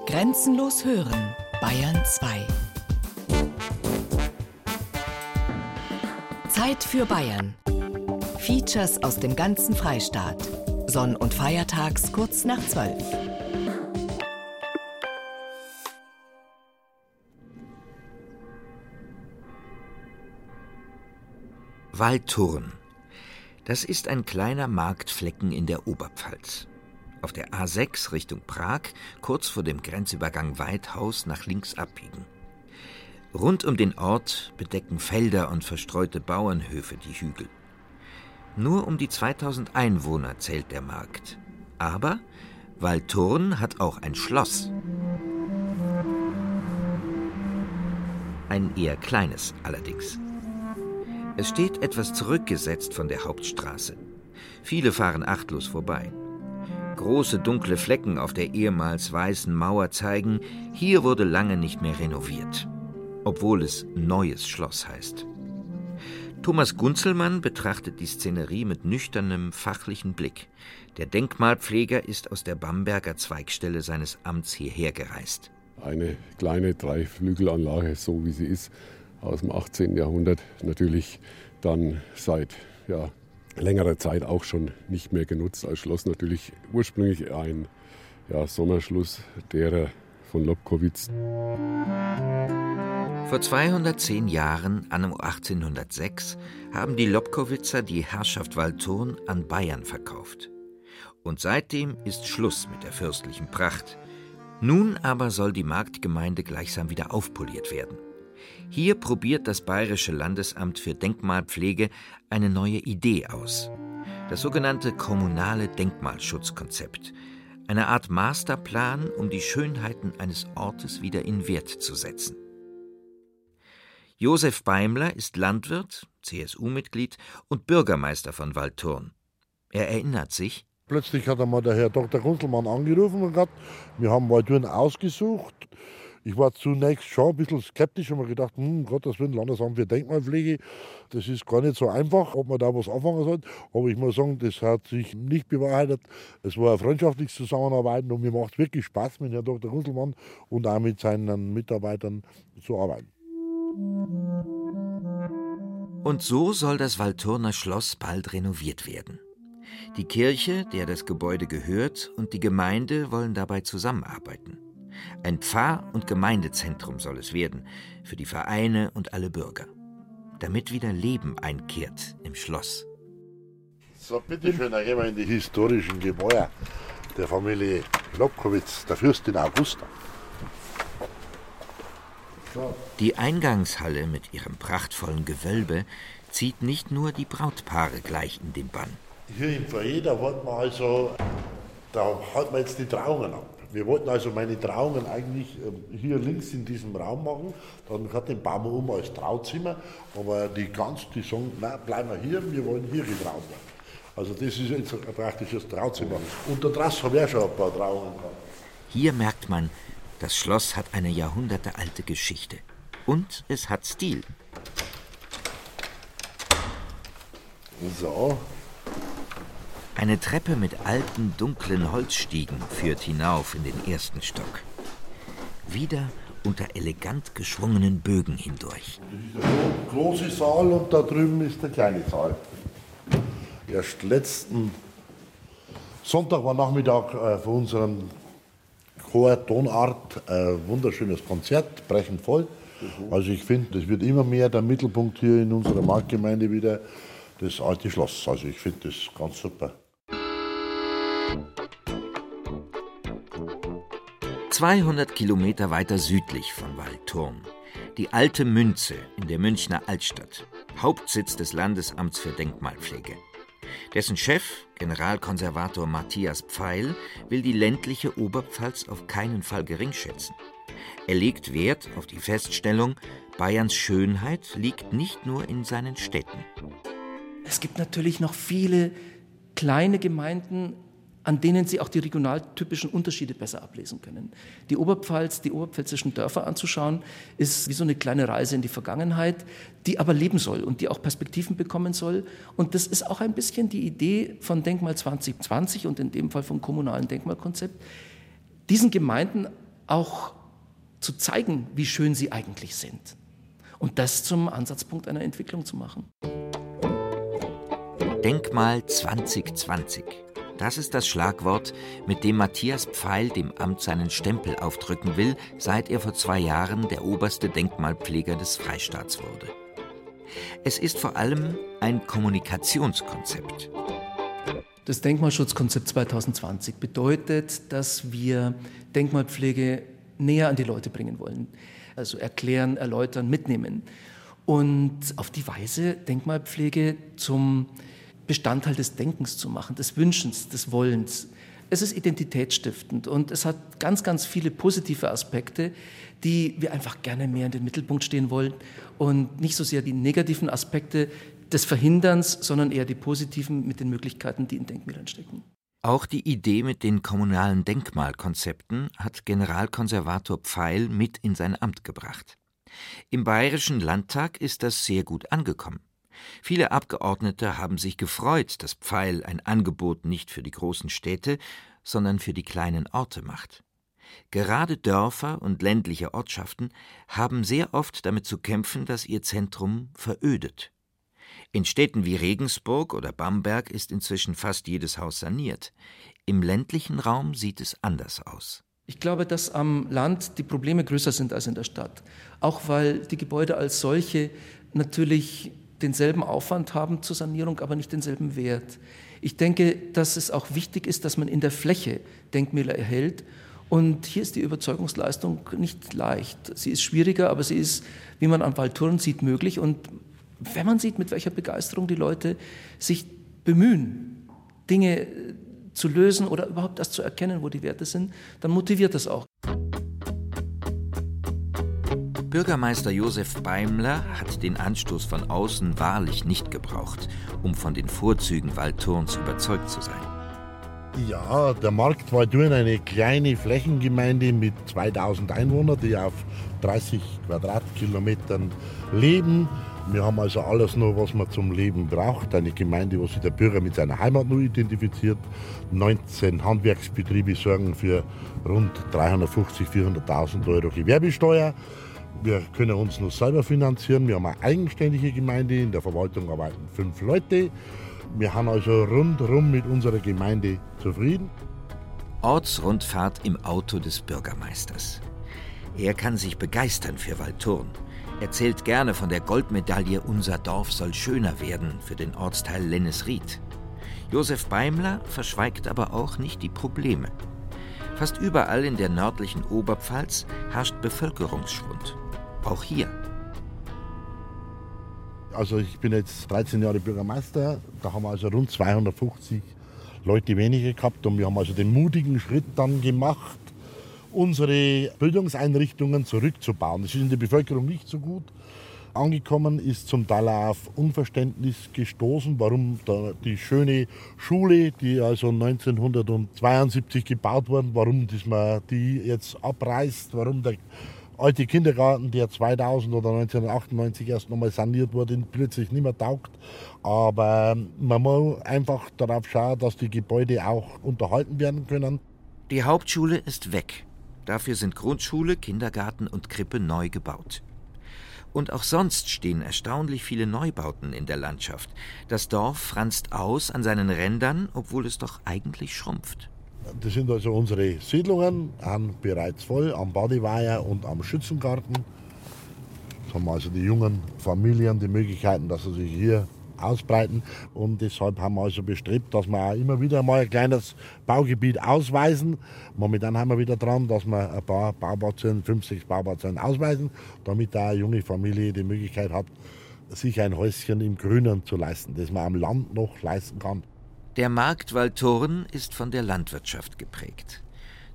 Grenzenlos hören, Bayern 2. Zeit für Bayern. Features aus dem ganzen Freistaat. Sonn- und Feiertags kurz nach 12. Waldturn. Das ist ein kleiner Marktflecken in der Oberpfalz. Auf der A6 Richtung Prag, kurz vor dem Grenzübergang Weidhaus nach links abbiegen. Rund um den Ort bedecken Felder und verstreute Bauernhöfe die Hügel. Nur um die 2000 Einwohner zählt der Markt. Aber Waldturn hat auch ein Schloss. Ein eher kleines allerdings. Es steht etwas zurückgesetzt von der Hauptstraße. Viele fahren achtlos vorbei. Große dunkle Flecken auf der ehemals weißen Mauer zeigen, hier wurde lange nicht mehr renoviert, obwohl es Neues Schloss heißt. Thomas Gunzelmann betrachtet die Szenerie mit nüchternem, fachlichen Blick. Der Denkmalpfleger ist aus der Bamberger Zweigstelle seines Amts hierher gereist. Eine kleine Dreiflügelanlage, so wie sie ist, aus dem 18. Jahrhundert natürlich dann seit ja, längerer Zeit auch schon nicht mehr genutzt als Schloss. Natürlich ursprünglich ein ja, Sommerschluss derer von Lobkowitz. Vor 210 Jahren, anno 1806, haben die Lobkowitzer die Herrschaft Waldthurn an Bayern verkauft. Und seitdem ist Schluss mit der fürstlichen Pracht. Nun aber soll die Marktgemeinde gleichsam wieder aufpoliert werden. Hier probiert das Bayerische Landesamt für Denkmalpflege eine neue Idee aus. Das sogenannte kommunale Denkmalschutzkonzept. Eine Art Masterplan, um die Schönheiten eines Ortes wieder in Wert zu setzen. Josef Beimler ist Landwirt, CSU-Mitglied und Bürgermeister von Waldthurn. Er erinnert sich, Plötzlich hat einmal der Herr Dr. Kunzelmann angerufen und gesagt, wir haben Waldthurn ausgesucht ich war zunächst schon ein bisschen skeptisch und mir gedacht, hm, Gottes Willen, Landesamt für Denkmalpflege, das ist gar nicht so einfach, ob man da was anfangen soll. Aber ich muss sagen, das hat sich nicht bewahrheitet. Es war ein freundschaftliches Zusammenarbeiten und mir macht wirklich Spaß mit Herrn Dr. Gunselmann und auch mit seinen Mitarbeitern zu arbeiten. Und so soll das Waldturner Schloss bald renoviert werden. Die Kirche, der das Gebäude gehört, und die Gemeinde wollen dabei zusammenarbeiten. Ein Pfarr- und Gemeindezentrum soll es werden, für die Vereine und alle Bürger. Damit wieder Leben einkehrt im Schloss. So, bitteschön, dann gehen wir in die historischen Gebäude der Familie Lobkowitz, der Fürstin Augusta. Die Eingangshalle mit ihrem prachtvollen Gewölbe zieht nicht nur die Brautpaare gleich in den Bann. Hier im Foyer, da wir also, da halten wir jetzt die Trauungen ab. Wir wollten also meine Trauungen eigentlich ähm, hier links in diesem Raum machen. Dann hat den wir um als Trauzimmer. Aber die ganz, die sagen, nein, bleiben wir hier, wir wollen hier getraut werden. Also das ist jetzt ein praktisches Trauzimmer. Und da draußen habe ich auch schon ein paar Trauungen gehabt. Hier merkt man, das Schloss hat eine jahrhundertealte Geschichte. Und es hat Stil. So, eine Treppe mit alten, dunklen Holzstiegen führt hinauf in den ersten Stock. Wieder unter elegant geschwungenen Bögen hindurch. Das ist der große Saal und da drüben ist der kleine Saal. Erst letzten Sonntag war Nachmittag äh, für unseren Chor Tonart ein äh, wunderschönes Konzert, brechend voll. Mhm. Also ich finde, das wird immer mehr der Mittelpunkt hier in unserer Marktgemeinde wieder, das alte Schloss. Also ich finde das ganz super. 200 Kilometer weiter südlich von Waldturm. Die alte Münze in der Münchner Altstadt, Hauptsitz des Landesamts für Denkmalpflege. Dessen Chef, Generalkonservator Matthias Pfeil, will die ländliche Oberpfalz auf keinen Fall geringschätzen. Er legt Wert auf die Feststellung, Bayerns Schönheit liegt nicht nur in seinen Städten. Es gibt natürlich noch viele kleine Gemeinden an denen Sie auch die regionaltypischen Unterschiede besser ablesen können. Die Oberpfalz, die oberpfälzischen Dörfer anzuschauen, ist wie so eine kleine Reise in die Vergangenheit, die aber leben soll und die auch Perspektiven bekommen soll. Und das ist auch ein bisschen die Idee von Denkmal 2020 und in dem Fall vom kommunalen Denkmalkonzept, diesen Gemeinden auch zu zeigen, wie schön sie eigentlich sind. Und das zum Ansatzpunkt einer Entwicklung zu machen. Denkmal 2020. Das ist das Schlagwort, mit dem Matthias Pfeil dem Amt seinen Stempel aufdrücken will, seit er vor zwei Jahren der oberste Denkmalpfleger des Freistaats wurde. Es ist vor allem ein Kommunikationskonzept. Das Denkmalschutzkonzept 2020 bedeutet, dass wir Denkmalpflege näher an die Leute bringen wollen. Also erklären, erläutern, mitnehmen. Und auf die Weise Denkmalpflege zum Bestandteil des Denkens zu machen, des Wünschens, des Wollens. Es ist identitätsstiftend und es hat ganz, ganz viele positive Aspekte, die wir einfach gerne mehr in den Mittelpunkt stehen wollen und nicht so sehr die negativen Aspekte des Verhinderns, sondern eher die positiven mit den Möglichkeiten, die in Denkmälern stecken. Auch die Idee mit den kommunalen Denkmalkonzepten hat Generalkonservator Pfeil mit in sein Amt gebracht. Im Bayerischen Landtag ist das sehr gut angekommen. Viele Abgeordnete haben sich gefreut, dass Pfeil ein Angebot nicht für die großen Städte, sondern für die kleinen Orte macht. Gerade Dörfer und ländliche Ortschaften haben sehr oft damit zu kämpfen, dass ihr Zentrum verödet. In Städten wie Regensburg oder Bamberg ist inzwischen fast jedes Haus saniert. Im ländlichen Raum sieht es anders aus. Ich glaube, dass am Land die Probleme größer sind als in der Stadt. Auch weil die Gebäude als solche natürlich denselben Aufwand haben zur Sanierung, aber nicht denselben Wert. Ich denke, dass es auch wichtig ist, dass man in der Fläche Denkmäler erhält. Und hier ist die Überzeugungsleistung nicht leicht. Sie ist schwieriger, aber sie ist, wie man an Waldtouren sieht, möglich. Und wenn man sieht, mit welcher Begeisterung die Leute sich bemühen, Dinge zu lösen oder überhaupt erst zu erkennen, wo die Werte sind, dann motiviert das auch. Bürgermeister Josef Beimler hat den Anstoß von außen wahrlich nicht gebraucht, um von den Vorzügen Waldturns überzeugt zu sein. Ja, der Markt war durch eine kleine Flächengemeinde mit 2000 Einwohnern, die auf 30 Quadratkilometern leben. Wir haben also alles nur, was man zum Leben braucht. Eine Gemeinde, wo sich der Bürger mit seiner Heimat nur identifiziert. 19 Handwerksbetriebe sorgen für rund 350.000, 400.000 Euro Gewerbesteuer. Wir können uns nur selber finanzieren. Wir haben eine eigenständige Gemeinde. In der Verwaltung arbeiten fünf Leute. Wir haben also rundherum mit unserer Gemeinde zufrieden. Ortsrundfahrt im Auto des Bürgermeisters. Er kann sich begeistern für Waldturn. Erzählt gerne von der Goldmedaille Unser Dorf soll schöner werden für den Ortsteil Lennesried. Josef Beimler verschweigt aber auch nicht die Probleme. Fast überall in der nördlichen Oberpfalz herrscht Bevölkerungsschwund auch hier. Also ich bin jetzt 13 Jahre Bürgermeister, da haben wir also rund 250 Leute weniger gehabt und wir haben also den mutigen Schritt dann gemacht, unsere Bildungseinrichtungen zurückzubauen. Das ist in der Bevölkerung nicht so gut angekommen, ist zum Teil auf Unverständnis gestoßen, warum die schöne Schule, die also 1972 gebaut wurde, warum man die jetzt abreißt, warum der alte Kindergarten, der 2000 oder 1998 erst nochmal saniert wurde, plötzlich nicht mehr taugt. Aber man muss einfach darauf schauen, dass die Gebäude auch unterhalten werden können. Die Hauptschule ist weg. Dafür sind Grundschule, Kindergarten und Krippe neu gebaut. Und auch sonst stehen erstaunlich viele Neubauten in der Landschaft. Das Dorf franzt aus an seinen Rändern, obwohl es doch eigentlich schrumpft. Das sind also unsere Siedlungen, haben bereits voll am Badeweiher und am Schützengarten. Jetzt haben also die jungen Familien die Möglichkeiten, dass sie sich hier ausbreiten. Und deshalb haben wir also bestrebt, dass wir auch immer wieder mal ein kleines Baugebiet ausweisen. Momentan haben wir wieder dran, dass wir ein paar Baubauzellen, 50 Baubauzellen ausweisen, damit da eine junge Familie die Möglichkeit hat, sich ein Häuschen im Grünen zu leisten, das man am Land noch leisten kann. Der Markt Waldthurn ist von der Landwirtschaft geprägt.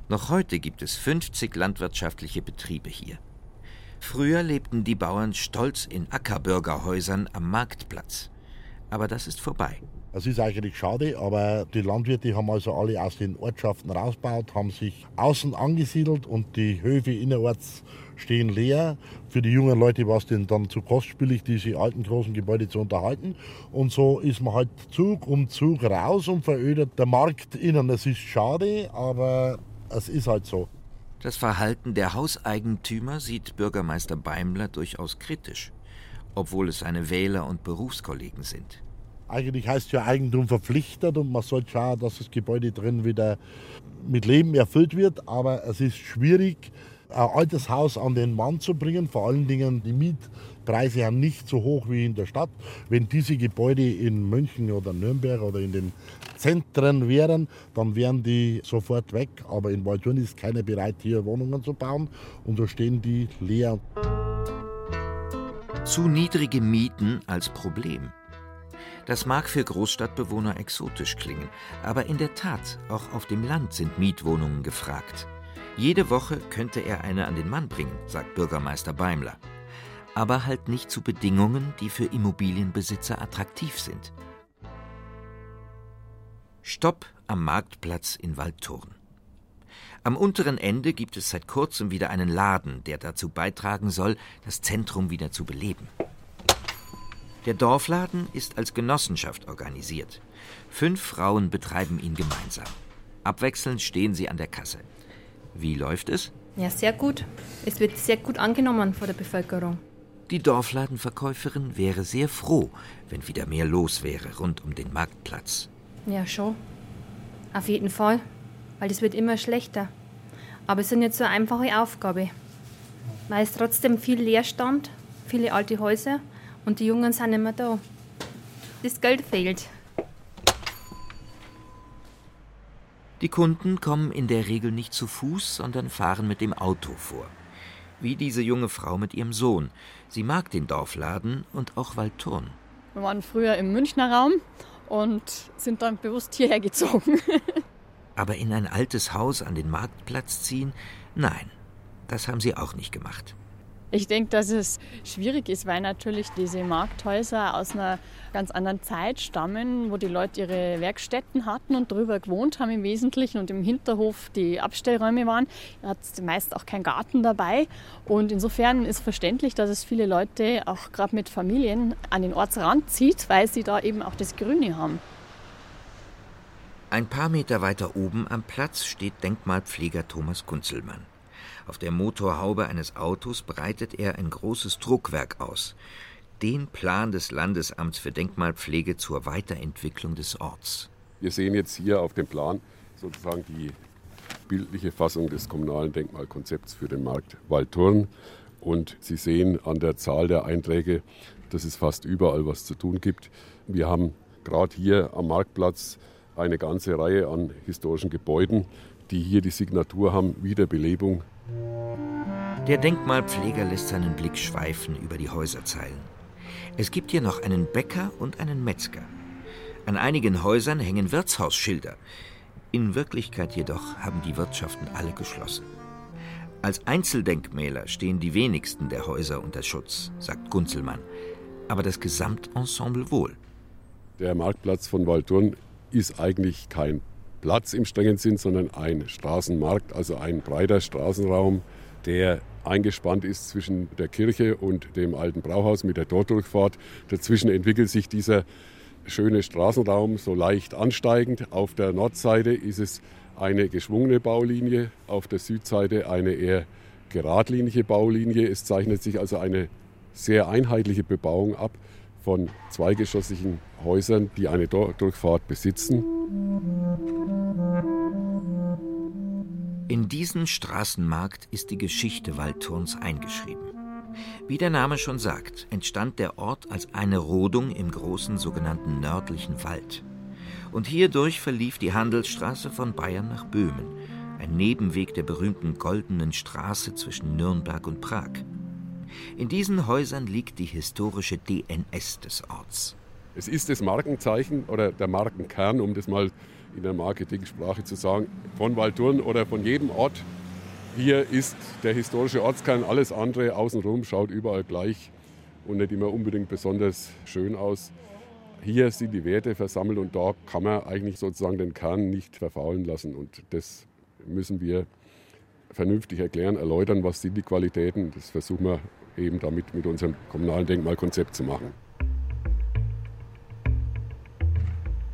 Noch heute gibt es 50 landwirtschaftliche Betriebe hier. Früher lebten die Bauern stolz in Ackerbürgerhäusern am Marktplatz. Aber das ist vorbei. Das ist eigentlich schade, aber die Landwirte haben also alle aus den Ortschaften rausgebaut, haben sich außen angesiedelt und die Höfe innerorts stehen leer. Für die jungen Leute war es denen dann zu kostspielig, diese alten großen Gebäude zu unterhalten. Und so ist man halt Zug um Zug raus und verödet der Markt innen. Das ist schade, aber es ist halt so. Das Verhalten der Hauseigentümer sieht Bürgermeister Beimler durchaus kritisch, obwohl es seine Wähler und Berufskollegen sind. Eigentlich heißt ja Eigentum verpflichtet und man sollte schauen, dass das Gebäude drin wieder mit Leben erfüllt wird. Aber es ist schwierig, ein altes Haus an den Mann zu bringen. Vor allen Dingen die Mietpreise sind nicht so hoch wie in der Stadt. Wenn diese Gebäude in München oder Nürnberg oder in den Zentren wären, dann wären die sofort weg. Aber in Waldhorn ist keiner bereit, hier Wohnungen zu bauen und da stehen die leer. Zu niedrige Mieten als Problem. Das mag für Großstadtbewohner exotisch klingen, aber in der Tat, auch auf dem Land sind Mietwohnungen gefragt. Jede Woche könnte er eine an den Mann bringen, sagt Bürgermeister Beimler. Aber halt nicht zu Bedingungen, die für Immobilienbesitzer attraktiv sind. Stopp am Marktplatz in Waldthurn. Am unteren Ende gibt es seit kurzem wieder einen Laden, der dazu beitragen soll, das Zentrum wieder zu beleben. Der Dorfladen ist als Genossenschaft organisiert. Fünf Frauen betreiben ihn gemeinsam. Abwechselnd stehen sie an der Kasse. Wie läuft es? Ja, sehr gut. Es wird sehr gut angenommen von der Bevölkerung. Die Dorfladenverkäuferin wäre sehr froh, wenn wieder mehr los wäre rund um den Marktplatz. Ja, schon. Auf jeden Fall. Weil es wird immer schlechter. Aber es ist nicht so eine einfache Aufgabe. Weil es trotzdem viel Leerstand, viele alte Häuser und die Jungen sind nicht mehr da. Das Geld fehlt. Die Kunden kommen in der Regel nicht zu Fuß, sondern fahren mit dem Auto vor. Wie diese junge Frau mit ihrem Sohn. Sie mag den Dorfladen und auch Waldturn. Wir waren früher im Münchner Raum und sind dann bewusst hierher gezogen. Aber in ein altes Haus an den Marktplatz ziehen? Nein, das haben sie auch nicht gemacht. Ich denke, dass es schwierig ist, weil natürlich diese Markthäuser aus einer ganz anderen Zeit stammen, wo die Leute ihre Werkstätten hatten und drüber gewohnt haben im Wesentlichen und im Hinterhof die Abstellräume waren. Da hat meist auch kein Garten dabei. Und insofern ist verständlich, dass es viele Leute, auch gerade mit Familien, an den Ortsrand zieht, weil sie da eben auch das Grüne haben. Ein paar Meter weiter oben am Platz steht Denkmalpfleger Thomas Kunzelmann. Auf der Motorhaube eines Autos breitet er ein großes Druckwerk aus. Den Plan des Landesamts für Denkmalpflege zur Weiterentwicklung des Orts. Wir sehen jetzt hier auf dem Plan sozusagen die bildliche Fassung des kommunalen Denkmalkonzepts für den Markt Waldturn. Und Sie sehen an der Zahl der Einträge, dass es fast überall was zu tun gibt. Wir haben gerade hier am Marktplatz eine ganze Reihe an historischen Gebäuden, die hier die Signatur haben, Wiederbelebung der Denkmalpfleger lässt seinen Blick schweifen über die Häuserzeilen. Es gibt hier noch einen Bäcker und einen Metzger. An einigen Häusern hängen Wirtshausschilder. In Wirklichkeit jedoch haben die Wirtschaften alle geschlossen. Als Einzeldenkmäler stehen die wenigsten der Häuser unter Schutz, sagt Gunzelmann, aber das Gesamtensemble wohl. Der Marktplatz von Waldturn ist eigentlich kein Platz im strengen Sinn, sondern ein Straßenmarkt, also ein breiter Straßenraum, der eingespannt ist zwischen der Kirche und dem alten Brauhaus mit der Tordurchfahrt. Dazwischen entwickelt sich dieser schöne Straßenraum so leicht ansteigend. Auf der Nordseite ist es eine geschwungene Baulinie, auf der Südseite eine eher geradlinige Baulinie. Es zeichnet sich also eine sehr einheitliche Bebauung ab von zweigeschossigen Häusern, die eine Durchfahrt besitzen. In diesen Straßenmarkt ist die Geschichte Waldturns eingeschrieben. Wie der Name schon sagt, entstand der Ort als eine Rodung im großen sogenannten nördlichen Wald. Und hierdurch verlief die Handelsstraße von Bayern nach Böhmen, ein Nebenweg der berühmten Goldenen Straße zwischen Nürnberg und Prag. In diesen Häusern liegt die historische DNS des Orts. Es ist das Markenzeichen oder der Markenkern, um das mal in der Marketingsprache zu sagen, von Waldturn oder von jedem Ort. Hier ist der historische Ortskern, alles andere außenrum schaut überall gleich und nicht immer unbedingt besonders schön aus. Hier sind die Werte versammelt und da kann man eigentlich sozusagen den Kern nicht verfaulen lassen. Und das müssen wir vernünftig erklären, erläutern, was sind die Qualitäten. Das versuchen wir eben damit mit unserem kommunalen Denkmalkonzept zu machen.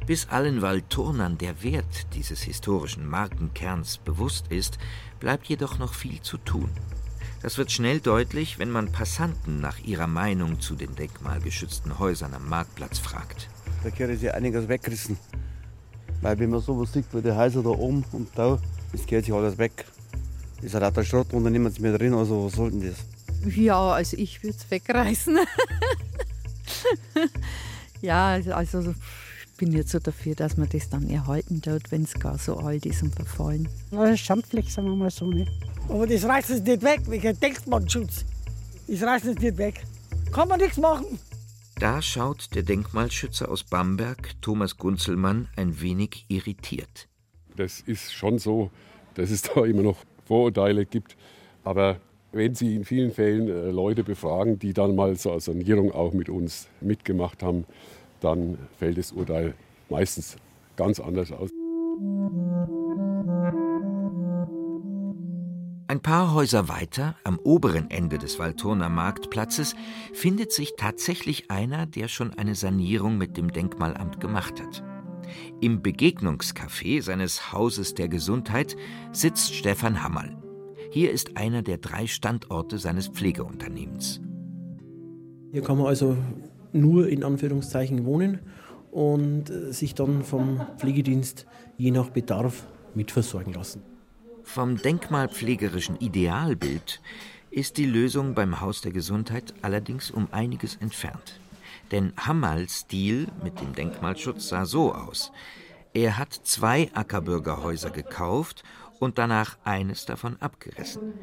Bis allen Waldturnern der Wert dieses historischen Markenkerns bewusst ist, bleibt jedoch noch viel zu tun. Das wird schnell deutlich, wenn man Passanten nach ihrer Meinung zu den denkmalgeschützten Häusern am Marktplatz fragt. Da können sie einiges wegrissen. Weil wenn man sowas sieht wie die Häuser da oben und da, das geht sich alles weg. Das ist halt der Schrott und dann nehmen sie mehr drin, also was sollten das? Ja, also ich würde es wegreißen. ja, also bin jetzt so dafür, dass man das dann erhalten tut, wenn es gar so alt ist und verfallen. Das ist Schandfleck, sagen wir mal so. Ne? Aber das reißt es nicht weg, wegen Denkmalschutz. Das reißt es nicht weg. Kann man nichts machen. Da schaut der Denkmalschützer aus Bamberg, Thomas Gunzelmann, ein wenig irritiert. Das ist schon so, dass es da immer noch Vorurteile gibt. Aber wenn Sie in vielen Fällen äh, Leute befragen, die dann mal so eine Sanierung auch mit uns mitgemacht haben, dann fällt das Urteil meistens ganz anders aus. Ein paar Häuser weiter, am oberen Ende des Walturner Marktplatzes, findet sich tatsächlich einer, der schon eine Sanierung mit dem Denkmalamt gemacht hat. Im Begegnungscafé seines Hauses der Gesundheit sitzt Stefan Hammerl. Hier ist einer der drei Standorte seines Pflegeunternehmens. Hier kann man also nur in Anführungszeichen wohnen und äh, sich dann vom Pflegedienst je nach Bedarf mitversorgen lassen. Vom denkmalpflegerischen Idealbild ist die Lösung beim Haus der Gesundheit allerdings um einiges entfernt. Denn Hammals Stil mit dem Denkmalschutz sah so aus. Er hat zwei Ackerbürgerhäuser gekauft und danach eines davon abgerissen.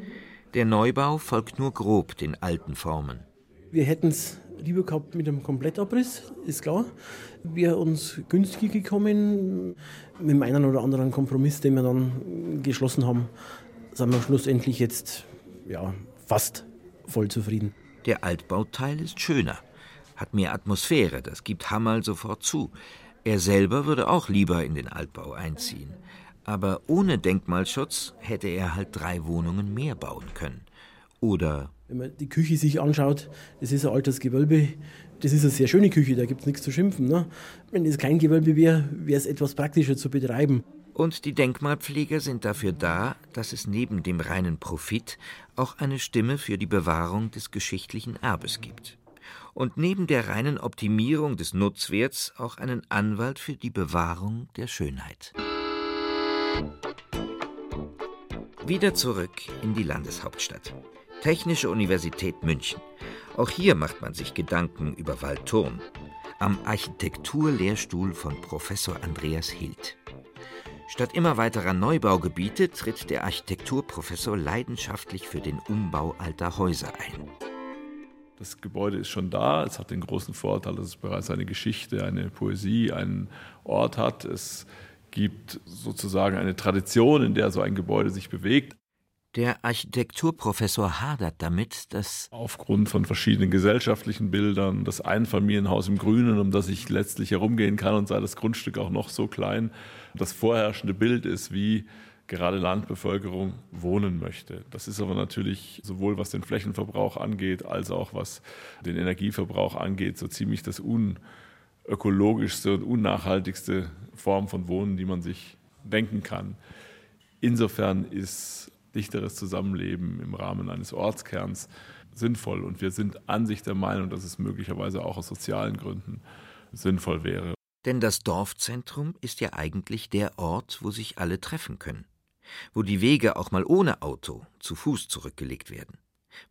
Der Neubau folgt nur grob den alten Formen. Wir hätten es lieber gehabt mit einem Komplettabriss, ist klar. Wäre uns günstig gekommen, mit dem einen oder anderen Kompromiss, den wir dann geschlossen haben, sind wir schlussendlich jetzt ja, fast voll zufrieden. Der Altbauteil ist schöner, hat mehr Atmosphäre, das gibt Hammerl sofort zu. Er selber würde auch lieber in den Altbau einziehen. Aber ohne Denkmalschutz hätte er halt drei Wohnungen mehr bauen können. Oder wenn man die Küche sich anschaut, das ist ein altes Gewölbe. Das ist eine sehr schöne Küche, da gibt es nichts zu schimpfen. Ne? Wenn es kein Gewölbe wäre, wäre es etwas praktischer zu betreiben. Und die Denkmalpfleger sind dafür da, dass es neben dem reinen Profit auch eine Stimme für die Bewahrung des geschichtlichen Erbes gibt. Und neben der reinen Optimierung des Nutzwerts auch einen Anwalt für die Bewahrung der Schönheit. Wieder zurück in die Landeshauptstadt. Technische Universität München. Auch hier macht man sich Gedanken über Waldturm. Am Architekturlehrstuhl von Professor Andreas Hild. Statt immer weiterer Neubaugebiete tritt der Architekturprofessor leidenschaftlich für den Umbau alter Häuser ein. Das Gebäude ist schon da. Es hat den großen Vorteil, dass es bereits eine Geschichte, eine Poesie, einen Ort hat. Es gibt sozusagen eine Tradition, in der so ein Gebäude sich bewegt. Der Architekturprofessor hadert damit, dass aufgrund von verschiedenen gesellschaftlichen Bildern das Einfamilienhaus im Grünen, um das ich letztlich herumgehen kann und sei das Grundstück auch noch so klein, das vorherrschende Bild ist, wie gerade Landbevölkerung wohnen möchte. Das ist aber natürlich sowohl was den Flächenverbrauch angeht, als auch was den Energieverbrauch angeht, so ziemlich das unökologischste und unnachhaltigste Form von Wohnen, die man sich denken kann. Insofern ist dichteres Zusammenleben im Rahmen eines Ortskerns sinnvoll. Und wir sind an sich der Meinung, dass es möglicherweise auch aus sozialen Gründen sinnvoll wäre. Denn das Dorfzentrum ist ja eigentlich der Ort, wo sich alle treffen können, wo die Wege auch mal ohne Auto zu Fuß zurückgelegt werden,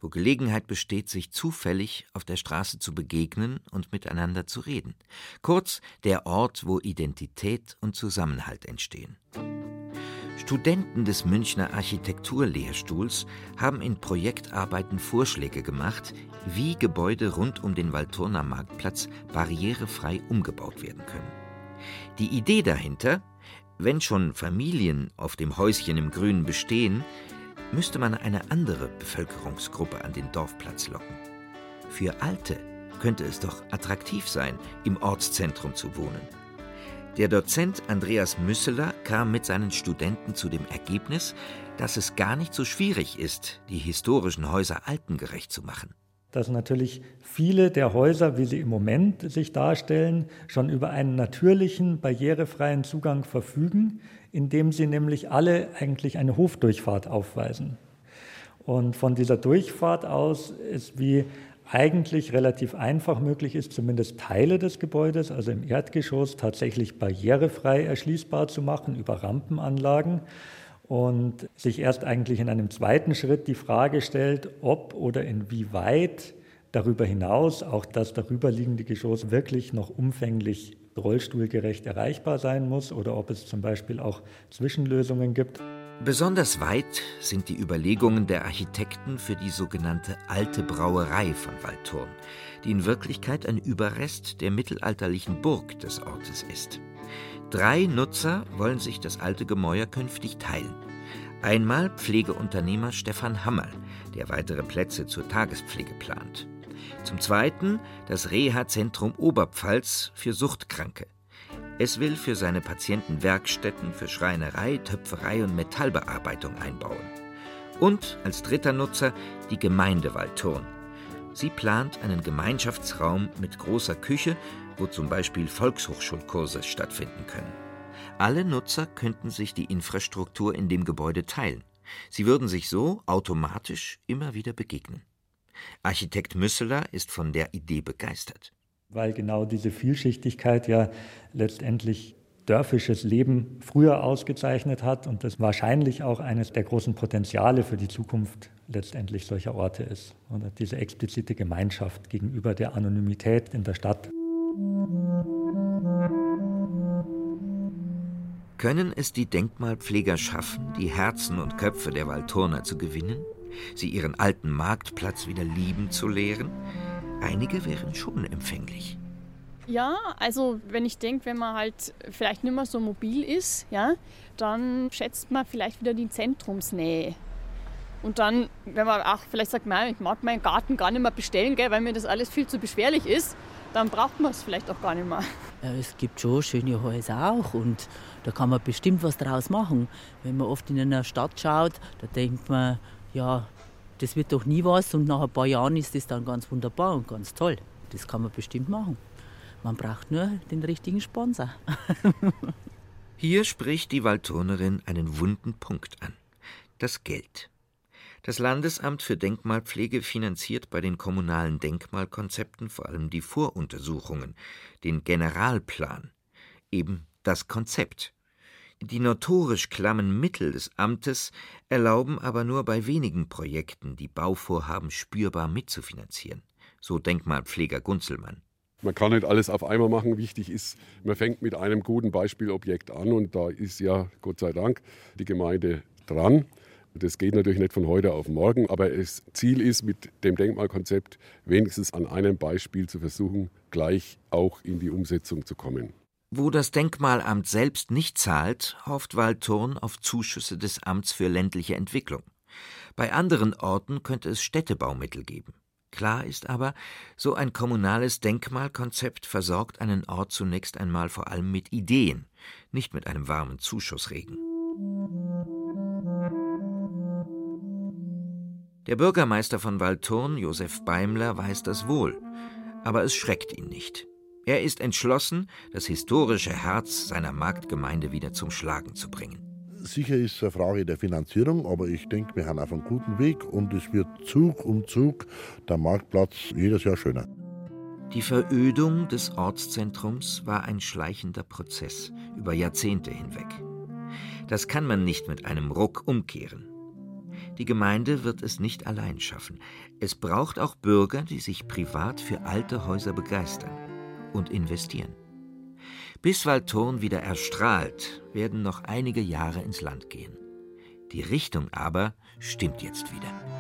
wo Gelegenheit besteht, sich zufällig auf der Straße zu begegnen und miteinander zu reden. Kurz der Ort, wo Identität und Zusammenhalt entstehen. Studenten des Münchner Architekturlehrstuhls haben in Projektarbeiten Vorschläge gemacht, wie Gebäude rund um den Waldturner Marktplatz barrierefrei umgebaut werden können. Die Idee dahinter, wenn schon Familien auf dem Häuschen im Grünen bestehen, müsste man eine andere Bevölkerungsgruppe an den Dorfplatz locken. Für Alte könnte es doch attraktiv sein, im Ortszentrum zu wohnen. Der Dozent Andreas Müsseler kam mit seinen Studenten zu dem Ergebnis, dass es gar nicht so schwierig ist, die historischen Häuser altengerecht zu machen. dass natürlich viele der Häuser, wie sie im Moment sich darstellen, schon über einen natürlichen, barrierefreien Zugang verfügen, indem sie nämlich alle eigentlich eine Hofdurchfahrt aufweisen. Und von dieser Durchfahrt aus ist wie eigentlich relativ einfach möglich ist, zumindest Teile des Gebäudes, also im Erdgeschoss, tatsächlich barrierefrei erschließbar zu machen über Rampenanlagen und sich erst eigentlich in einem zweiten Schritt die Frage stellt, ob oder inwieweit darüber hinaus auch das darüberliegende Geschoss wirklich noch umfänglich rollstuhlgerecht erreichbar sein muss oder ob es zum Beispiel auch Zwischenlösungen gibt. Besonders weit sind die Überlegungen der Architekten für die sogenannte Alte Brauerei von Waldthurn, die in Wirklichkeit ein Überrest der mittelalterlichen Burg des Ortes ist. Drei Nutzer wollen sich das alte Gemäuer künftig teilen. Einmal Pflegeunternehmer Stefan Hammerl, der weitere Plätze zur Tagespflege plant. Zum Zweiten das Reha-Zentrum Oberpfalz für Suchtkranke. Es will für seine Patienten Werkstätten für Schreinerei, Töpferei und Metallbearbeitung einbauen. Und als dritter Nutzer die Gemeinde Waldthurn. Sie plant einen Gemeinschaftsraum mit großer Küche, wo zum Beispiel Volkshochschulkurse stattfinden können. Alle Nutzer könnten sich die Infrastruktur in dem Gebäude teilen. Sie würden sich so automatisch immer wieder begegnen. Architekt Müsseler ist von der Idee begeistert weil genau diese Vielschichtigkeit ja letztendlich dörfisches Leben früher ausgezeichnet hat und das wahrscheinlich auch eines der großen Potenziale für die Zukunft letztendlich solcher Orte ist. Oder diese explizite Gemeinschaft gegenüber der Anonymität in der Stadt. Können es die Denkmalpfleger schaffen, die Herzen und Köpfe der Waldturner zu gewinnen? Sie ihren alten Marktplatz wieder lieben zu lehren? Einige wären schon empfänglich. Ja, also wenn ich denke, wenn man halt vielleicht nicht mehr so mobil ist, ja, dann schätzt man vielleicht wieder die Zentrumsnähe. Und dann, wenn man auch vielleicht sagt, nein, ich mag meinen Garten gar nicht mehr bestellen, gell, weil mir das alles viel zu beschwerlich ist, dann braucht man es vielleicht auch gar nicht mehr. Ja, es gibt schon schöne Häuser auch und da kann man bestimmt was draus machen. Wenn man oft in einer Stadt schaut, da denkt man, ja, das wird doch nie was und nach ein paar Jahren ist das dann ganz wunderbar und ganz toll. Das kann man bestimmt machen. Man braucht nur den richtigen Sponsor. Hier spricht die Waldturnerin einen wunden Punkt an. Das Geld. Das Landesamt für Denkmalpflege finanziert bei den kommunalen Denkmalkonzepten vor allem die Voruntersuchungen, den Generalplan, eben das Konzept. Die notorisch klammen Mittel des Amtes erlauben aber nur bei wenigen Projekten die Bauvorhaben spürbar mitzufinanzieren, so Denkmalpfleger Gunzelmann. Man kann nicht alles auf einmal machen. Wichtig ist, man fängt mit einem guten Beispielobjekt an und da ist ja Gott sei Dank die Gemeinde dran. Das geht natürlich nicht von heute auf morgen, aber das Ziel ist, mit dem Denkmalkonzept wenigstens an einem Beispiel zu versuchen, gleich auch in die Umsetzung zu kommen. Wo das Denkmalamt selbst nicht zahlt, hofft Waldthurn auf Zuschüsse des Amts für ländliche Entwicklung. Bei anderen Orten könnte es Städtebaumittel geben. Klar ist aber, so ein kommunales Denkmalkonzept versorgt einen Ort zunächst einmal vor allem mit Ideen, nicht mit einem warmen Zuschussregen. Der Bürgermeister von Waldthurn, Josef Beimler, weiß das wohl, aber es schreckt ihn nicht. Er ist entschlossen, das historische Herz seiner Marktgemeinde wieder zum Schlagen zu bringen. Sicher ist es eine Frage der Finanzierung, aber ich denke, wir haben auf einem guten Weg und es wird Zug um Zug der Marktplatz jedes Jahr schöner. Die Verödung des Ortszentrums war ein schleichender Prozess über Jahrzehnte hinweg. Das kann man nicht mit einem Ruck umkehren. Die Gemeinde wird es nicht allein schaffen. Es braucht auch Bürger, die sich privat für alte Häuser begeistern und investieren. Bis Waldthurn wieder erstrahlt, werden noch einige Jahre ins Land gehen. Die Richtung aber stimmt jetzt wieder.